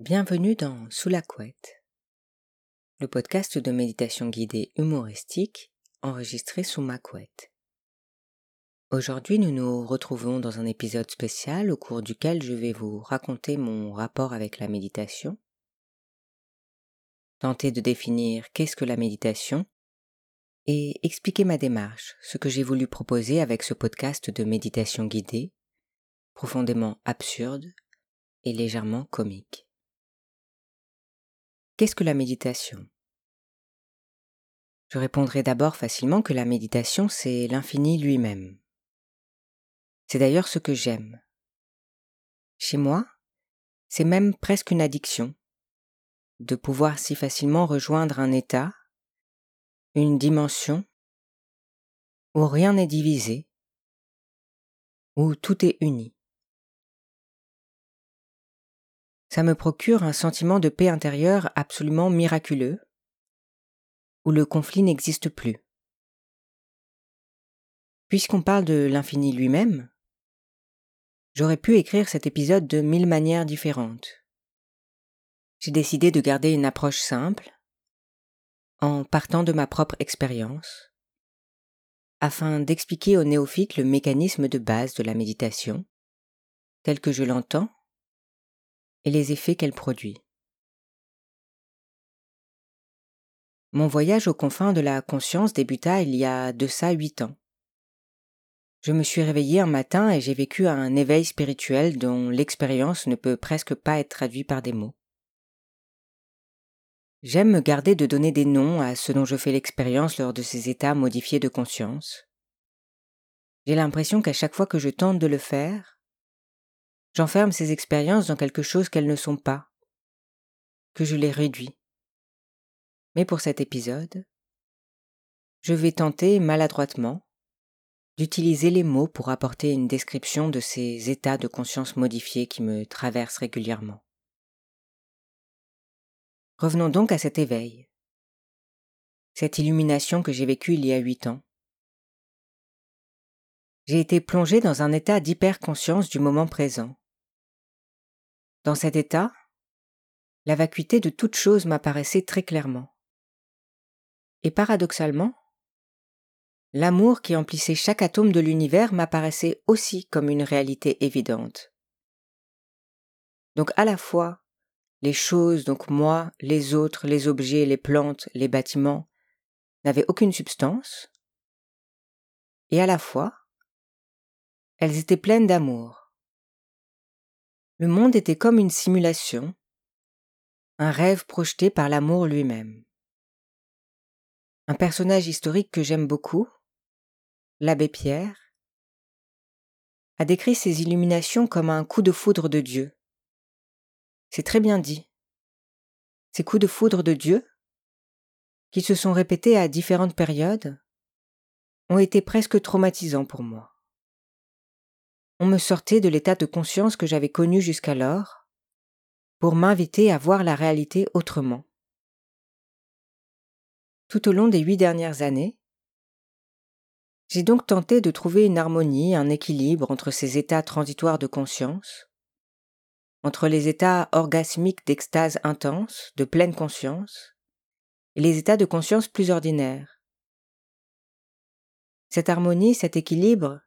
Bienvenue dans Sous la couette, le podcast de méditation guidée humoristique enregistré sous ma couette. Aujourd'hui, nous nous retrouvons dans un épisode spécial au cours duquel je vais vous raconter mon rapport avec la méditation, tenter de définir qu'est-ce que la méditation et expliquer ma démarche, ce que j'ai voulu proposer avec ce podcast de méditation guidée, profondément absurde et légèrement comique. Qu'est-ce que la méditation? Je répondrai d'abord facilement que la méditation, c'est l'infini lui-même. C'est d'ailleurs ce que j'aime. Chez moi, c'est même presque une addiction de pouvoir si facilement rejoindre un état, une dimension, où rien n'est divisé, où tout est uni. Ça me procure un sentiment de paix intérieure absolument miraculeux, où le conflit n'existe plus. Puisqu'on parle de l'infini lui-même, j'aurais pu écrire cet épisode de mille manières différentes. J'ai décidé de garder une approche simple, en partant de ma propre expérience, afin d'expliquer aux néophytes le mécanisme de base de la méditation, tel que je l'entends, et les effets qu'elle produit. Mon voyage aux confins de la conscience débuta il y a de ça huit ans. Je me suis réveillé un matin et j'ai vécu un éveil spirituel dont l'expérience ne peut presque pas être traduite par des mots. J'aime me garder de donner des noms à ce dont je fais l'expérience lors de ces états modifiés de conscience. J'ai l'impression qu'à chaque fois que je tente de le faire, j'enferme ces expériences dans quelque chose qu'elles ne sont pas, que je les réduis. Mais pour cet épisode, je vais tenter maladroitement d'utiliser les mots pour apporter une description de ces états de conscience modifiés qui me traversent régulièrement. Revenons donc à cet éveil, cette illumination que j'ai vécue il y a huit ans. J'ai été plongé dans un état d'hyperconscience du moment présent. Dans cet état, la vacuité de toute chose m'apparaissait très clairement. Et paradoxalement, l'amour qui emplissait chaque atome de l'univers m'apparaissait aussi comme une réalité évidente. Donc à la fois les choses, donc moi, les autres, les objets, les plantes, les bâtiments, n'avaient aucune substance, et à la fois, elles étaient pleines d'amour. Le monde était comme une simulation, un rêve projeté par l'amour lui-même. Un personnage historique que j'aime beaucoup, l'abbé Pierre, a décrit ces illuminations comme un coup de foudre de Dieu. C'est très bien dit. Ces coups de foudre de Dieu, qui se sont répétés à différentes périodes, ont été presque traumatisants pour moi. On me sortait de l'état de conscience que j'avais connu jusqu'alors pour m'inviter à voir la réalité autrement. Tout au long des huit dernières années, j'ai donc tenté de trouver une harmonie, un équilibre entre ces états transitoires de conscience entre les états orgasmiques d'extase intense, de pleine conscience, et les états de conscience plus ordinaires. Cette harmonie, cet équilibre,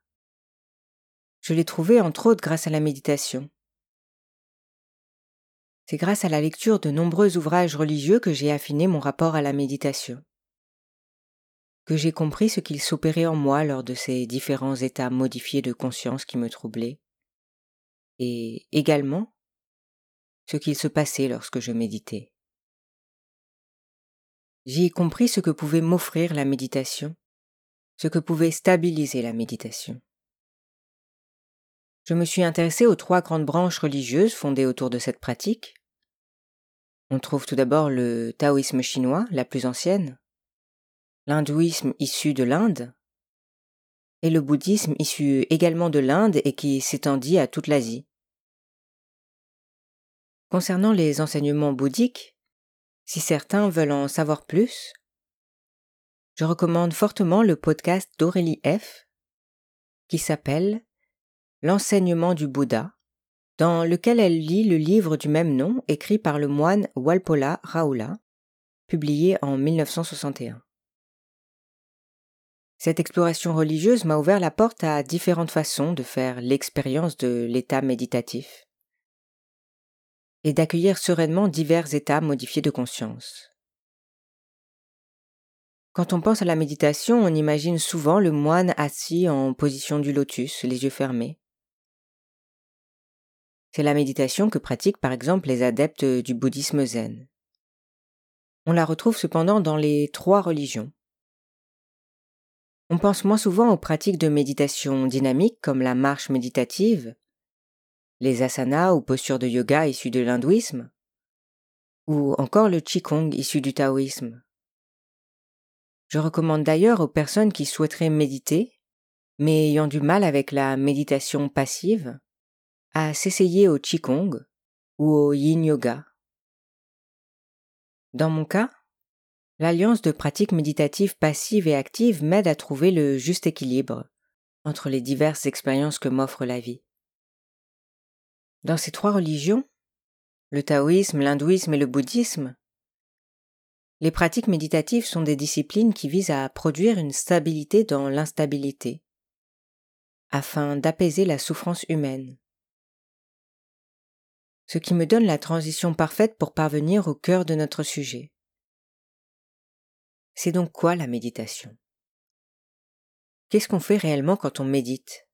je l'ai trouvé entre autres grâce à la méditation. C'est grâce à la lecture de nombreux ouvrages religieux que j'ai affiné mon rapport à la méditation, que j'ai compris ce qu'il s'opérait en moi lors de ces différents états modifiés de conscience qui me troublaient, et également ce qu'il se passait lorsque je méditais. J'y ai compris ce que pouvait m'offrir la méditation, ce que pouvait stabiliser la méditation. Je me suis intéressé aux trois grandes branches religieuses fondées autour de cette pratique. On trouve tout d'abord le taoïsme chinois, la plus ancienne, l'hindouisme issu de l'Inde, et le bouddhisme issu également de l'Inde et qui s'étendit à toute l'Asie. Concernant les enseignements bouddhiques, si certains veulent en savoir plus, je recommande fortement le podcast d'Aurélie F qui s'appelle L'enseignement du Bouddha dans lequel elle lit le livre du même nom écrit par le moine Walpola Raoula, publié en 1961. Cette exploration religieuse m'a ouvert la porte à différentes façons de faire l'expérience de l'état méditatif et d'accueillir sereinement divers états modifiés de conscience. Quand on pense à la méditation, on imagine souvent le moine assis en position du lotus, les yeux fermés. C'est la méditation que pratiquent par exemple les adeptes du bouddhisme zen. On la retrouve cependant dans les trois religions. On pense moins souvent aux pratiques de méditation dynamique comme la marche méditative, les asanas ou postures de yoga issues de l'hindouisme, ou encore le qigong issu du taoïsme. Je recommande d'ailleurs aux personnes qui souhaiteraient méditer, mais ayant du mal avec la méditation passive, à s'essayer au qigong ou au yin yoga. Dans mon cas, l'alliance de pratiques méditatives passives et actives m'aide à trouver le juste équilibre entre les diverses expériences que m'offre la vie. Dans ces trois religions, le taoïsme, l'hindouisme et le bouddhisme, les pratiques méditatives sont des disciplines qui visent à produire une stabilité dans l'instabilité, afin d'apaiser la souffrance humaine. Ce qui me donne la transition parfaite pour parvenir au cœur de notre sujet. C'est donc quoi la méditation? Qu'est-ce qu'on fait réellement quand on médite?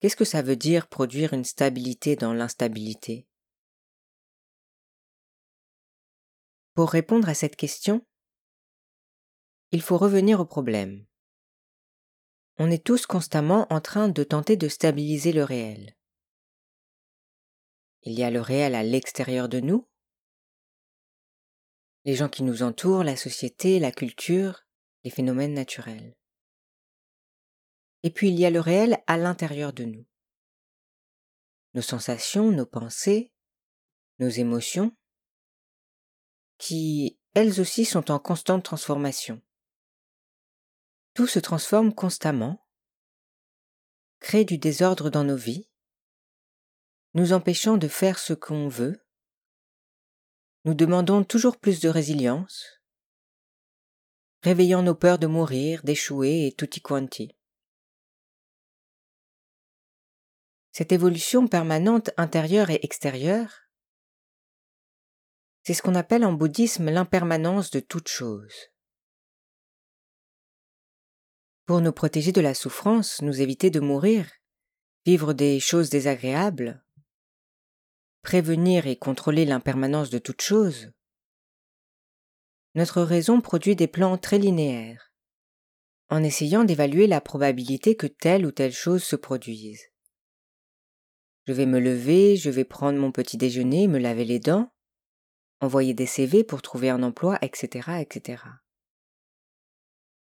Qu'est-ce que ça veut dire produire une stabilité dans l'instabilité? Pour répondre à cette question, il faut revenir au problème. On est tous constamment en train de tenter de stabiliser le réel. Il y a le réel à l'extérieur de nous, les gens qui nous entourent, la société, la culture, les phénomènes naturels. Et puis il y a le réel à l'intérieur de nous. Nos sensations, nos pensées, nos émotions, qui, elles aussi, sont en constante transformation. Tout se transforme constamment, crée du désordre dans nos vies, nous empêchant de faire ce qu'on veut, nous demandons toujours plus de résilience, réveillant nos peurs de mourir, d'échouer et tutti quanti. Cette évolution permanente intérieure et extérieure, c'est ce qu'on appelle en bouddhisme l'impermanence de toute chose. Pour nous protéger de la souffrance, nous éviter de mourir, vivre des choses désagréables, prévenir et contrôler l'impermanence de toute chose, notre raison produit des plans très linéaires, en essayant d'évaluer la probabilité que telle ou telle chose se produise. Je vais me lever, je vais prendre mon petit déjeuner, me laver les dents, envoyer des CV pour trouver un emploi, etc., etc.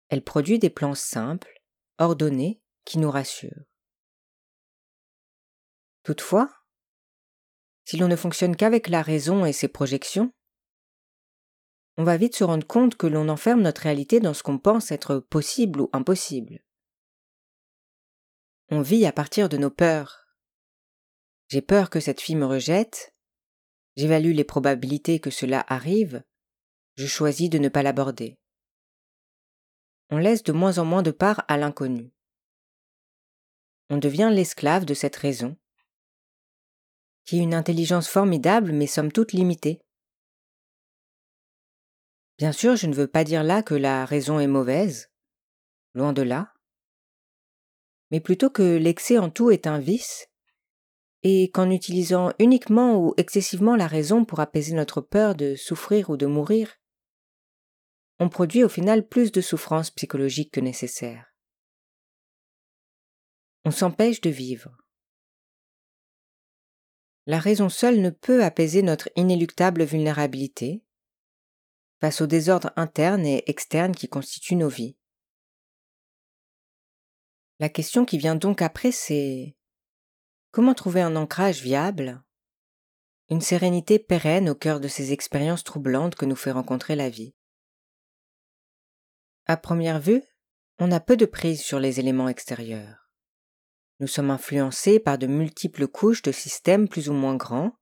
Elle produit des plans simples, ordonnés, qui nous rassurent. Toutefois, si l'on ne fonctionne qu'avec la raison et ses projections, on va vite se rendre compte que l'on enferme notre réalité dans ce qu'on pense être possible ou impossible. On vit à partir de nos peurs, j'ai peur que cette fille me rejette. J'évalue les probabilités que cela arrive. Je choisis de ne pas l'aborder. On laisse de moins en moins de part à l'inconnu. On devient l'esclave de cette raison, qui une intelligence formidable mais somme toute limitée. Bien sûr, je ne veux pas dire là que la raison est mauvaise, loin de là, mais plutôt que l'excès en tout est un vice et qu'en utilisant uniquement ou excessivement la raison pour apaiser notre peur de souffrir ou de mourir, on produit au final plus de souffrance psychologique que nécessaire. On s'empêche de vivre. La raison seule ne peut apaiser notre inéluctable vulnérabilité face aux désordres internes et externes qui constituent nos vies. La question qui vient donc après, c'est Comment trouver un ancrage viable? Une sérénité pérenne au cœur de ces expériences troublantes que nous fait rencontrer la vie. À première vue, on a peu de prise sur les éléments extérieurs. Nous sommes influencés par de multiples couches de systèmes plus ou moins grands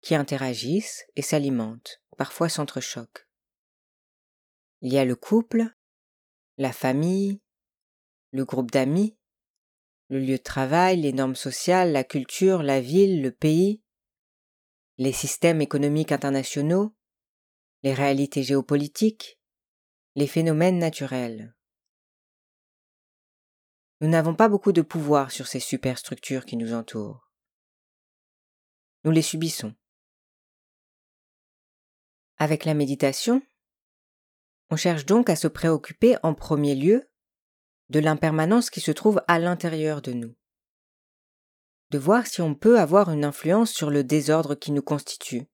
qui interagissent et s'alimentent, parfois s'entrechoquent. Il y a le couple, la famille, le groupe d'amis, le lieu de travail, les normes sociales, la culture, la ville, le pays, les systèmes économiques internationaux, les réalités géopolitiques, les phénomènes naturels. Nous n'avons pas beaucoup de pouvoir sur ces superstructures qui nous entourent. Nous les subissons. Avec la méditation, on cherche donc à se préoccuper en premier lieu de l'impermanence qui se trouve à l'intérieur de nous, de voir si on peut avoir une influence sur le désordre qui nous constitue.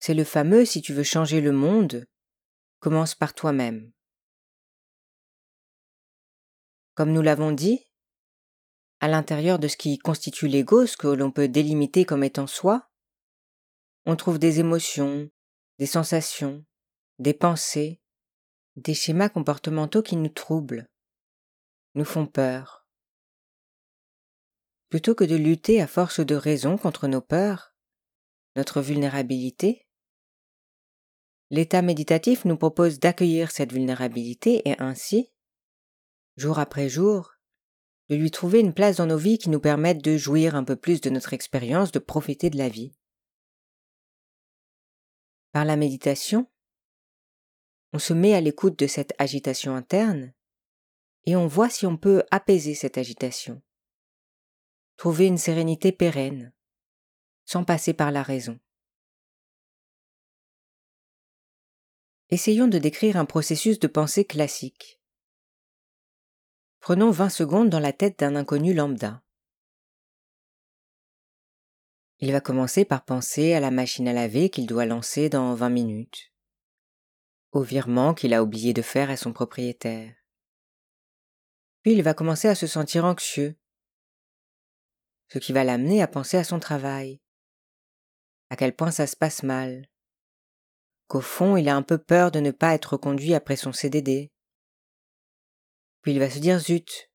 C'est le fameux si tu veux changer le monde, commence par toi-même. Comme nous l'avons dit, à l'intérieur de ce qui constitue l'ego, ce que l'on peut délimiter comme étant soi, on trouve des émotions, des sensations, des pensées, des schémas comportementaux qui nous troublent, nous font peur. Plutôt que de lutter à force de raison contre nos peurs, notre vulnérabilité, l'état méditatif nous propose d'accueillir cette vulnérabilité et ainsi, jour après jour, de lui trouver une place dans nos vies qui nous permette de jouir un peu plus de notre expérience, de profiter de la vie. Par la méditation, on se met à l'écoute de cette agitation interne et on voit si on peut apaiser cette agitation, trouver une sérénité pérenne, sans passer par la raison. Essayons de décrire un processus de pensée classique. Prenons 20 secondes dans la tête d'un inconnu lambda. Il va commencer par penser à la machine à laver qu'il doit lancer dans 20 minutes au virement qu'il a oublié de faire à son propriétaire. Puis il va commencer à se sentir anxieux, ce qui va l'amener à penser à son travail, à quel point ça se passe mal, qu'au fond il a un peu peur de ne pas être reconduit après son CDD. Puis il va se dire zut,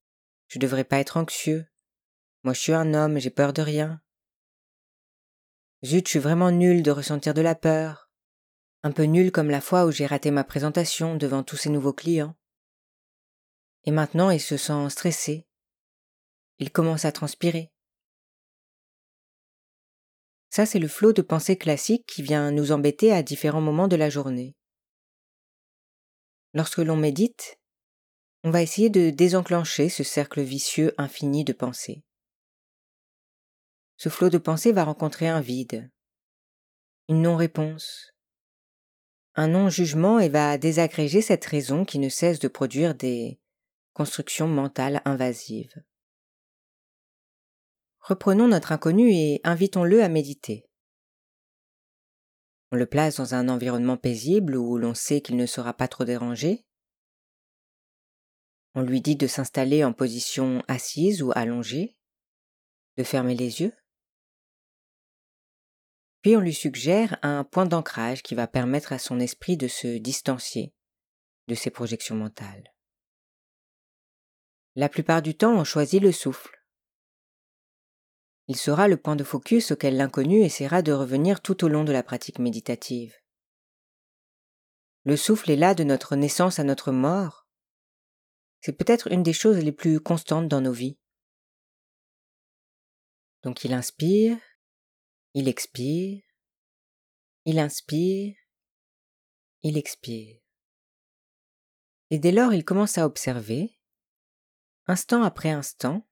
je devrais pas être anxieux. Moi je suis un homme, j'ai peur de rien. Zut, je suis vraiment nul de ressentir de la peur un peu nul comme la fois où j'ai raté ma présentation devant tous ces nouveaux clients. Et maintenant il se sent stressé. Il commence à transpirer. Ça, c'est le flot de pensée classique qui vient nous embêter à différents moments de la journée. Lorsque l'on médite, on va essayer de désenclencher ce cercle vicieux infini de pensées. Ce flot de pensée va rencontrer un vide, une non-réponse, un non-jugement et va désagréger cette raison qui ne cesse de produire des constructions mentales invasives. Reprenons notre inconnu et invitons-le à méditer. On le place dans un environnement paisible où l'on sait qu'il ne sera pas trop dérangé. On lui dit de s'installer en position assise ou allongée, de fermer les yeux. Puis on lui suggère un point d'ancrage qui va permettre à son esprit de se distancier de ses projections mentales. La plupart du temps, on choisit le souffle. Il sera le point de focus auquel l'inconnu essaiera de revenir tout au long de la pratique méditative. Le souffle est là de notre naissance à notre mort. C'est peut-être une des choses les plus constantes dans nos vies. Donc il inspire, il expire, il inspire, il expire. Et dès lors, il commence à observer, instant après instant,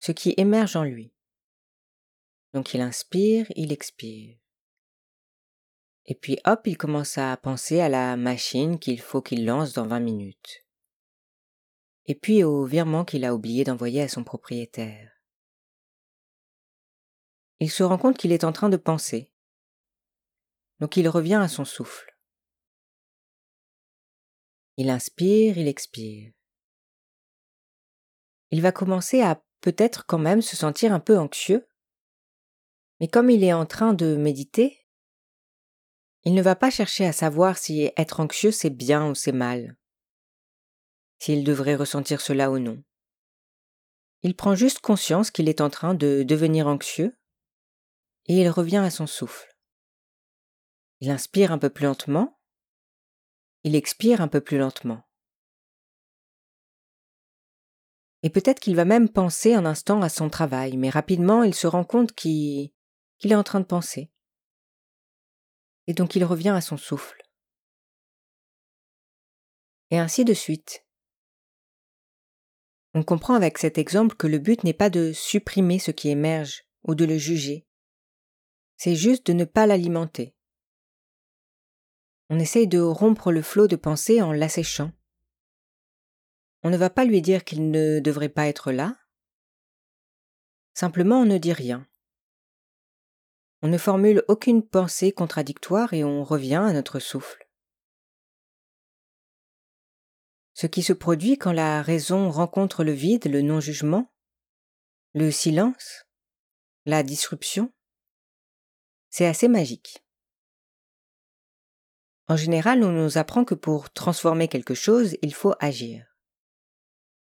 ce qui émerge en lui. Donc il inspire, il expire. Et puis hop, il commence à penser à la machine qu'il faut qu'il lance dans 20 minutes. Et puis au virement qu'il a oublié d'envoyer à son propriétaire il se rend compte qu'il est en train de penser. Donc il revient à son souffle. Il inspire, il expire. Il va commencer à peut-être quand même se sentir un peu anxieux, mais comme il est en train de méditer, il ne va pas chercher à savoir si être anxieux c'est bien ou c'est mal, s'il devrait ressentir cela ou non. il prend juste conscience qu'il est en train de devenir anxieux et il revient à son souffle. Il inspire un peu plus lentement, il expire un peu plus lentement. Et peut-être qu'il va même penser un instant à son travail, mais rapidement il se rend compte qu'il est en train de penser. Et donc il revient à son souffle. Et ainsi de suite. On comprend avec cet exemple que le but n'est pas de supprimer ce qui émerge ou de le juger. C'est juste de ne pas l'alimenter. On essaye de rompre le flot de pensée en l'asséchant. On ne va pas lui dire qu'il ne devrait pas être là. Simplement, on ne dit rien. On ne formule aucune pensée contradictoire et on revient à notre souffle. Ce qui se produit quand la raison rencontre le vide, le non-jugement, le silence, la disruption, c'est assez magique. En général, on nous apprend que pour transformer quelque chose, il faut agir.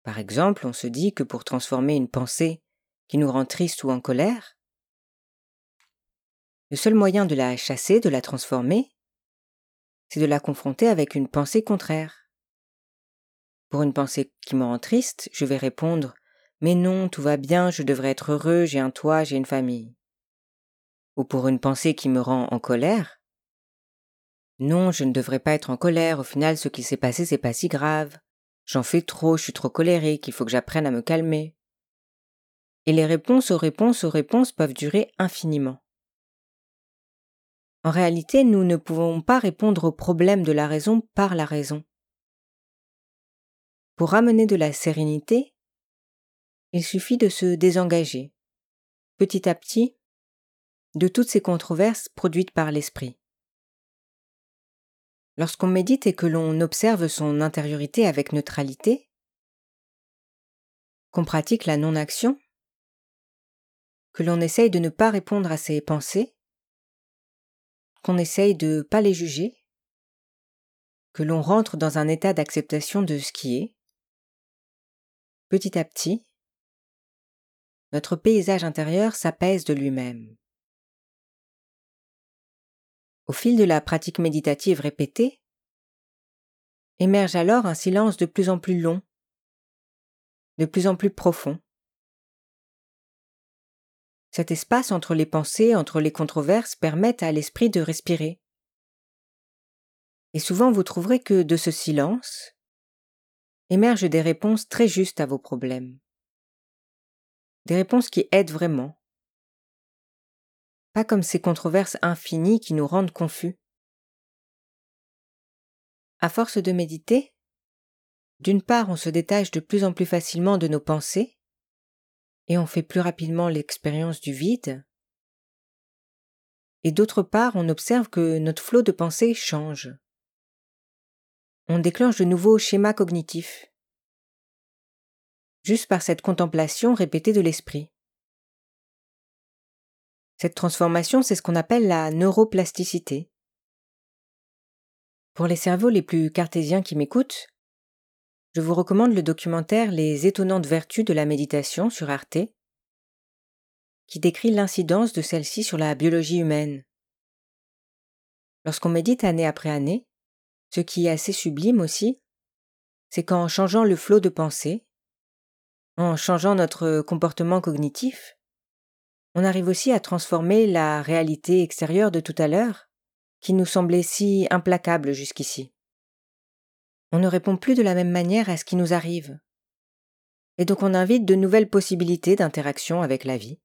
Par exemple, on se dit que pour transformer une pensée qui nous rend triste ou en colère, le seul moyen de la chasser, de la transformer, c'est de la confronter avec une pensée contraire. Pour une pensée qui me rend triste, je vais répondre Mais non, tout va bien, je devrais être heureux, j'ai un toit, j'ai une famille. Ou pour une pensée qui me rend en colère Non, je ne devrais pas être en colère, au final ce qui s'est passé c'est pas si grave. J'en fais trop, je suis trop colérique, il faut que j'apprenne à me calmer. Et les réponses aux réponses aux réponses peuvent durer infiniment. En réalité, nous ne pouvons pas répondre aux problèmes de la raison par la raison. Pour ramener de la sérénité, il suffit de se désengager, petit à petit, de toutes ces controverses produites par l'esprit. Lorsqu'on médite et que l'on observe son intériorité avec neutralité, qu'on pratique la non-action, que l'on essaye de ne pas répondre à ses pensées, qu'on essaye de ne pas les juger, que l'on rentre dans un état d'acceptation de ce qui est, Petit à petit, notre paysage intérieur s'apaise de lui-même. Au fil de la pratique méditative répétée, émerge alors un silence de plus en plus long, de plus en plus profond. Cet espace entre les pensées, entre les controverses, permet à l'esprit de respirer. Et souvent vous trouverez que de ce silence, émergent des réponses très justes à vos problèmes. Des réponses qui aident vraiment. Pas comme ces controverses infinies qui nous rendent confus. À force de méditer, d'une part on se détache de plus en plus facilement de nos pensées, et on fait plus rapidement l'expérience du vide, et d'autre part on observe que notre flot de pensée change on déclenche de nouveaux schémas cognitifs, juste par cette contemplation répétée de l'esprit. Cette transformation, c'est ce qu'on appelle la neuroplasticité. Pour les cerveaux les plus cartésiens qui m'écoutent, je vous recommande le documentaire Les étonnantes vertus de la méditation sur Arte, qui décrit l'incidence de celle-ci sur la biologie humaine. Lorsqu'on médite année après année, ce qui est assez sublime aussi, c'est qu'en changeant le flot de pensée, en changeant notre comportement cognitif, on arrive aussi à transformer la réalité extérieure de tout à l'heure, qui nous semblait si implacable jusqu'ici. On ne répond plus de la même manière à ce qui nous arrive. Et donc on invite de nouvelles possibilités d'interaction avec la vie.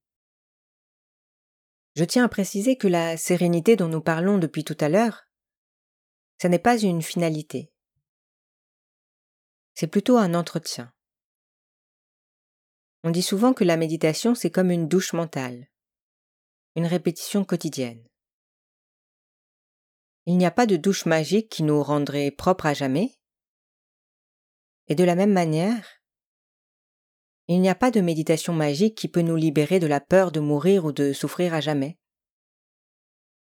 Je tiens à préciser que la sérénité dont nous parlons depuis tout à l'heure ce n'est pas une finalité. C'est plutôt un entretien. On dit souvent que la méditation, c'est comme une douche mentale, une répétition quotidienne. Il n'y a pas de douche magique qui nous rendrait propres à jamais. Et de la même manière, il n'y a pas de méditation magique qui peut nous libérer de la peur de mourir ou de souffrir à jamais.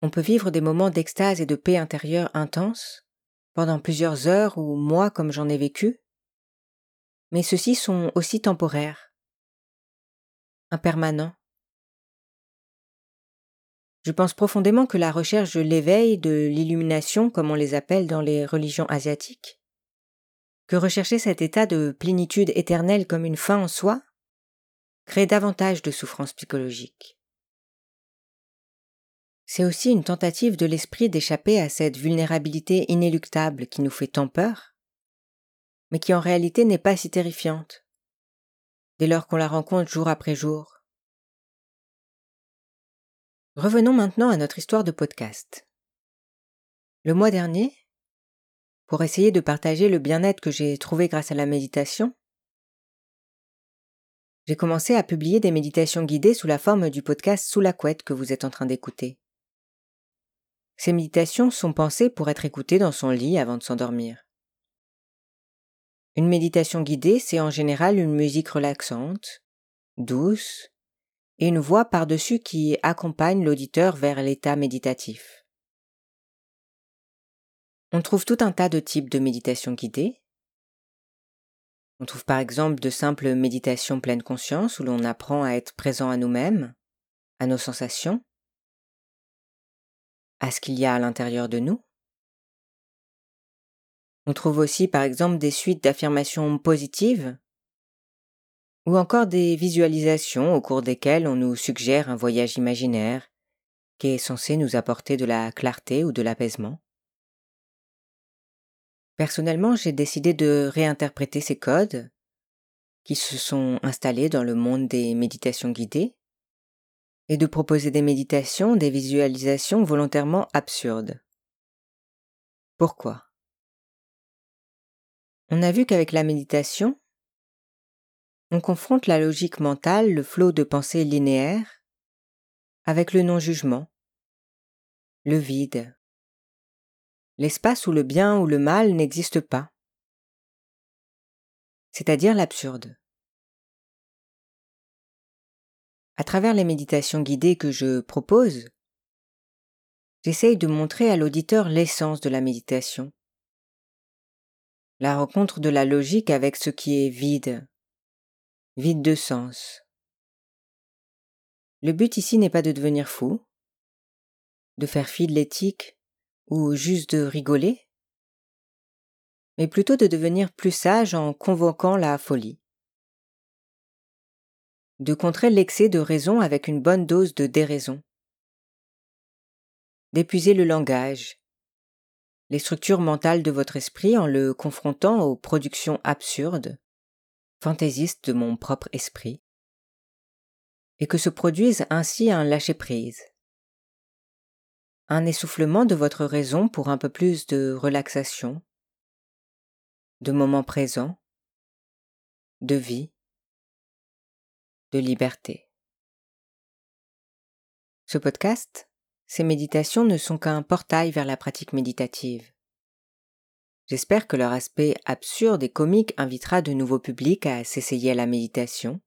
On peut vivre des moments d'extase et de paix intérieure intenses, pendant plusieurs heures ou mois comme j'en ai vécu, mais ceux-ci sont aussi temporaires. impermanent. Je pense profondément que la recherche de l'éveil, de l'illumination, comme on les appelle dans les religions asiatiques, que rechercher cet état de plénitude éternelle comme une fin en soi, crée davantage de souffrance psychologique. C'est aussi une tentative de l'esprit d'échapper à cette vulnérabilité inéluctable qui nous fait tant peur, mais qui en réalité n'est pas si terrifiante, dès lors qu'on la rencontre jour après jour. Revenons maintenant à notre histoire de podcast. Le mois dernier, pour essayer de partager le bien-être que j'ai trouvé grâce à la méditation, j'ai commencé à publier des méditations guidées sous la forme du podcast Sous la couette que vous êtes en train d'écouter. Ces méditations sont pensées pour être écoutées dans son lit avant de s'endormir. Une méditation guidée, c'est en général une musique relaxante, douce, et une voix par-dessus qui accompagne l'auditeur vers l'état méditatif. On trouve tout un tas de types de méditation guidée. On trouve par exemple de simples méditations pleine conscience où l'on apprend à être présent à nous-mêmes, à nos sensations, à ce qu'il y a à l'intérieur de nous. On trouve aussi par exemple des suites d'affirmations positives ou encore des visualisations au cours desquelles on nous suggère un voyage imaginaire qui est censé nous apporter de la clarté ou de l'apaisement. Personnellement, j'ai décidé de réinterpréter ces codes qui se sont installés dans le monde des méditations guidées et de proposer des méditations, des visualisations volontairement absurdes. Pourquoi? On a vu qu'avec la méditation, on confronte la logique mentale, le flot de pensées linéaires, avec le non-jugement, le vide, l'espace où le bien ou le mal n'existe pas, c'est-à-dire l'absurde. À travers les méditations guidées que je propose, j'essaye de montrer à l'auditeur l'essence de la méditation, la rencontre de la logique avec ce qui est vide, vide de sens. Le but ici n'est pas de devenir fou, de faire fi de l'éthique ou juste de rigoler, mais plutôt de devenir plus sage en convoquant la folie de contrer l'excès de raison avec une bonne dose de déraison, d'épuiser le langage, les structures mentales de votre esprit en le confrontant aux productions absurdes, fantaisistes de mon propre esprit, et que se produise ainsi un lâcher-prise, un essoufflement de votre raison pour un peu plus de relaxation, de moments présents, de vie, de liberté. Ce podcast, ces méditations ne sont qu'un portail vers la pratique méditative. J'espère que leur aspect absurde et comique invitera de nouveaux publics à s'essayer à la méditation,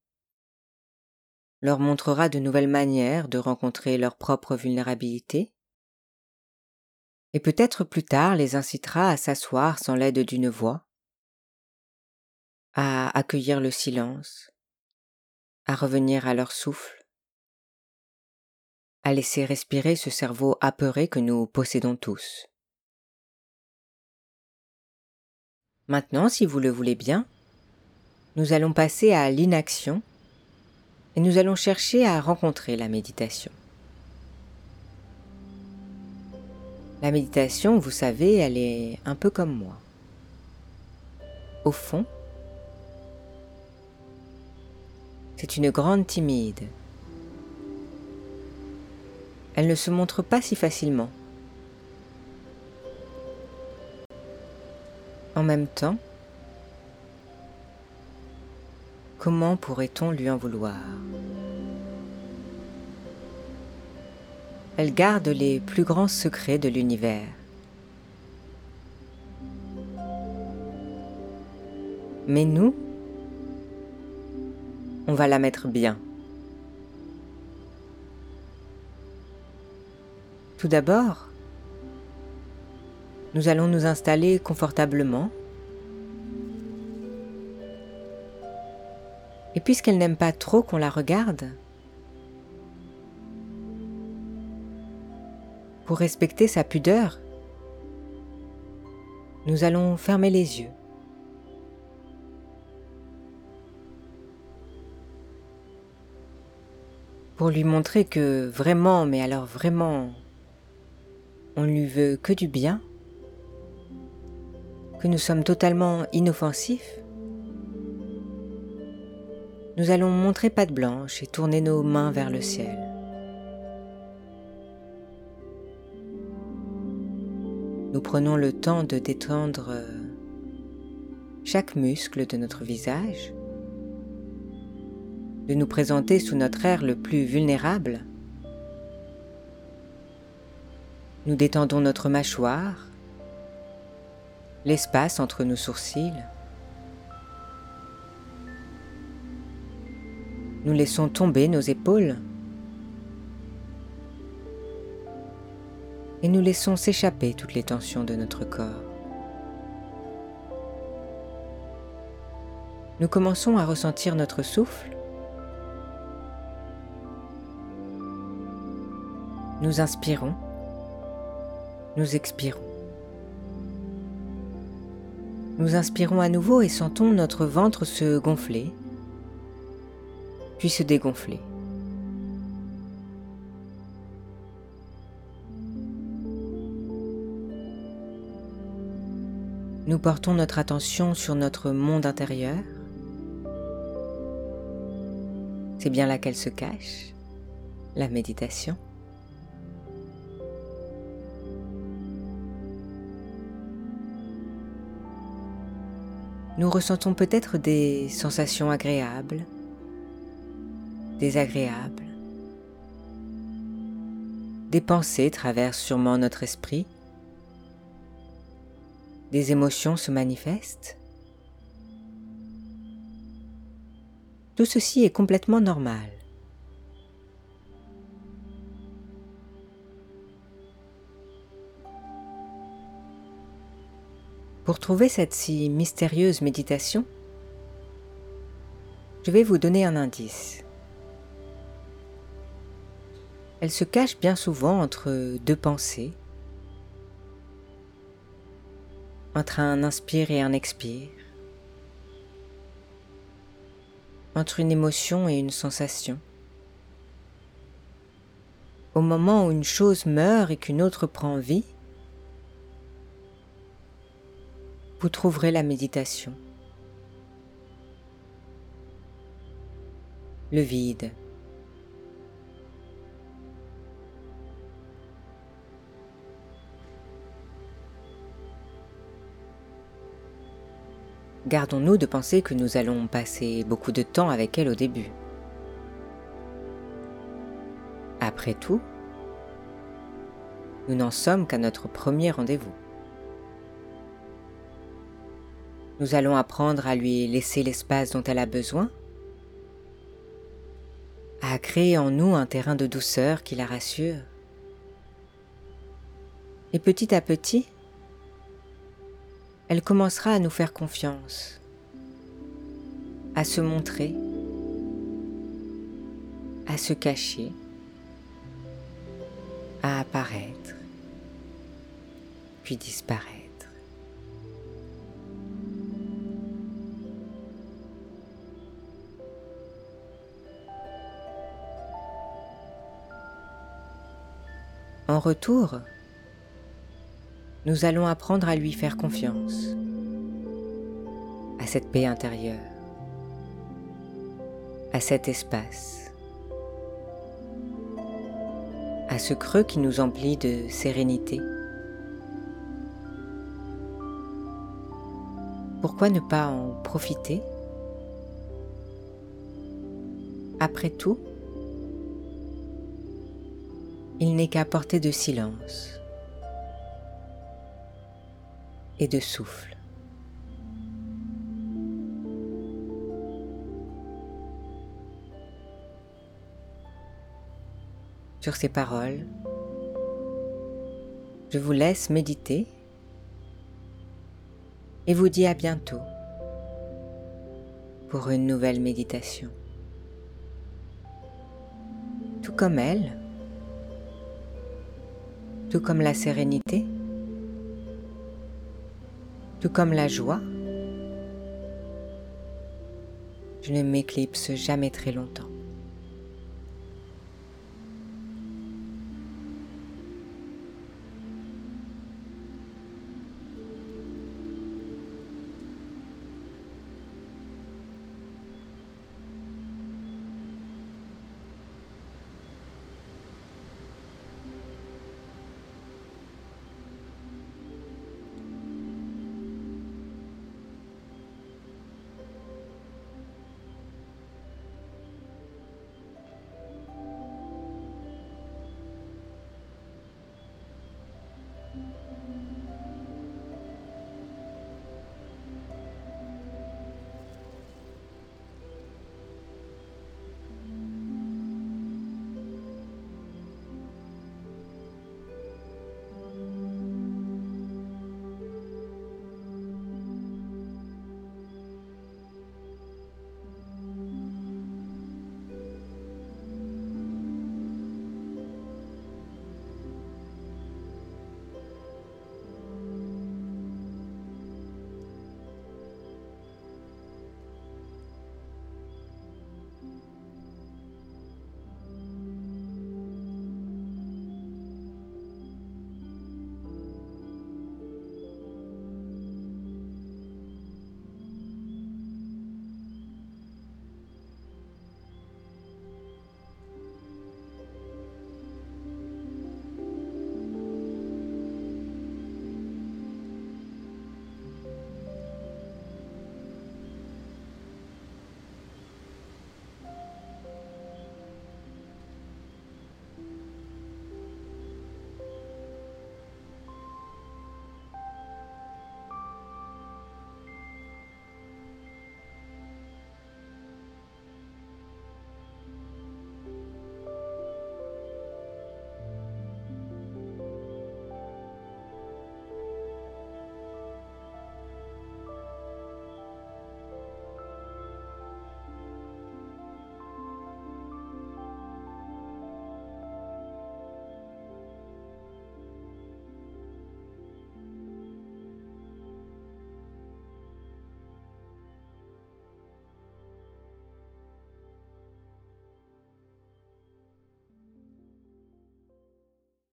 leur montrera de nouvelles manières de rencontrer leur propre vulnérabilité, et peut-être plus tard les incitera à s'asseoir sans l'aide d'une voix, à accueillir le silence, à revenir à leur souffle, à laisser respirer ce cerveau apeuré que nous possédons tous. Maintenant, si vous le voulez bien, nous allons passer à l'inaction et nous allons chercher à rencontrer la méditation. La méditation, vous savez, elle est un peu comme moi. Au fond, C'est une grande timide. Elle ne se montre pas si facilement. En même temps, comment pourrait-on lui en vouloir? Elle garde les plus grands secrets de l'univers. Mais nous, on va la mettre bien. Tout d'abord, nous allons nous installer confortablement. Et puisqu'elle n'aime pas trop qu'on la regarde, pour respecter sa pudeur, nous allons fermer les yeux. Pour lui montrer que vraiment, mais alors vraiment, on lui veut que du bien, que nous sommes totalement inoffensifs, nous allons montrer patte blanche et tourner nos mains vers le ciel. Nous prenons le temps de détendre euh, chaque muscle de notre visage, de nous présenter sous notre air le plus vulnérable. Nous détendons notre mâchoire, l'espace entre nos sourcils. Nous laissons tomber nos épaules et nous laissons s'échapper toutes les tensions de notre corps. Nous commençons à ressentir notre souffle. Nous inspirons, nous expirons. Nous inspirons à nouveau et sentons notre ventre se gonfler puis se dégonfler. Nous portons notre attention sur notre monde intérieur. C'est bien là qu'elle se cache, la méditation. Nous ressentons peut-être des sensations agréables, désagréables. Des pensées traversent sûrement notre esprit. Des émotions se manifestent. Tout ceci est complètement normal. Pour trouver cette si mystérieuse méditation, je vais vous donner un indice. Elle se cache bien souvent entre deux pensées, entre un inspire et un expire, entre une émotion et une sensation. Au moment où une chose meurt et qu'une autre prend vie, vous trouverez la méditation. Le vide. Gardons-nous de penser que nous allons passer beaucoup de temps avec elle au début. Après tout, nous n'en sommes qu'à notre premier rendez-vous. Nous allons apprendre à lui laisser l'espace dont elle a besoin, à créer en nous un terrain de douceur qui la rassure. Et petit à petit, elle commencera à nous faire confiance, à se montrer, à se cacher, à apparaître, puis disparaître. En retour, nous allons apprendre à lui faire confiance, à cette paix intérieure, à cet espace, à ce creux qui nous emplit de sérénité. Pourquoi ne pas en profiter? Après tout, il n'est qu'à porter de silence et de souffle. Sur ces paroles, je vous laisse méditer et vous dis à bientôt pour une nouvelle méditation. Tout comme elle, tout comme la sérénité, tout comme la joie, je ne m'éclipse jamais très longtemps.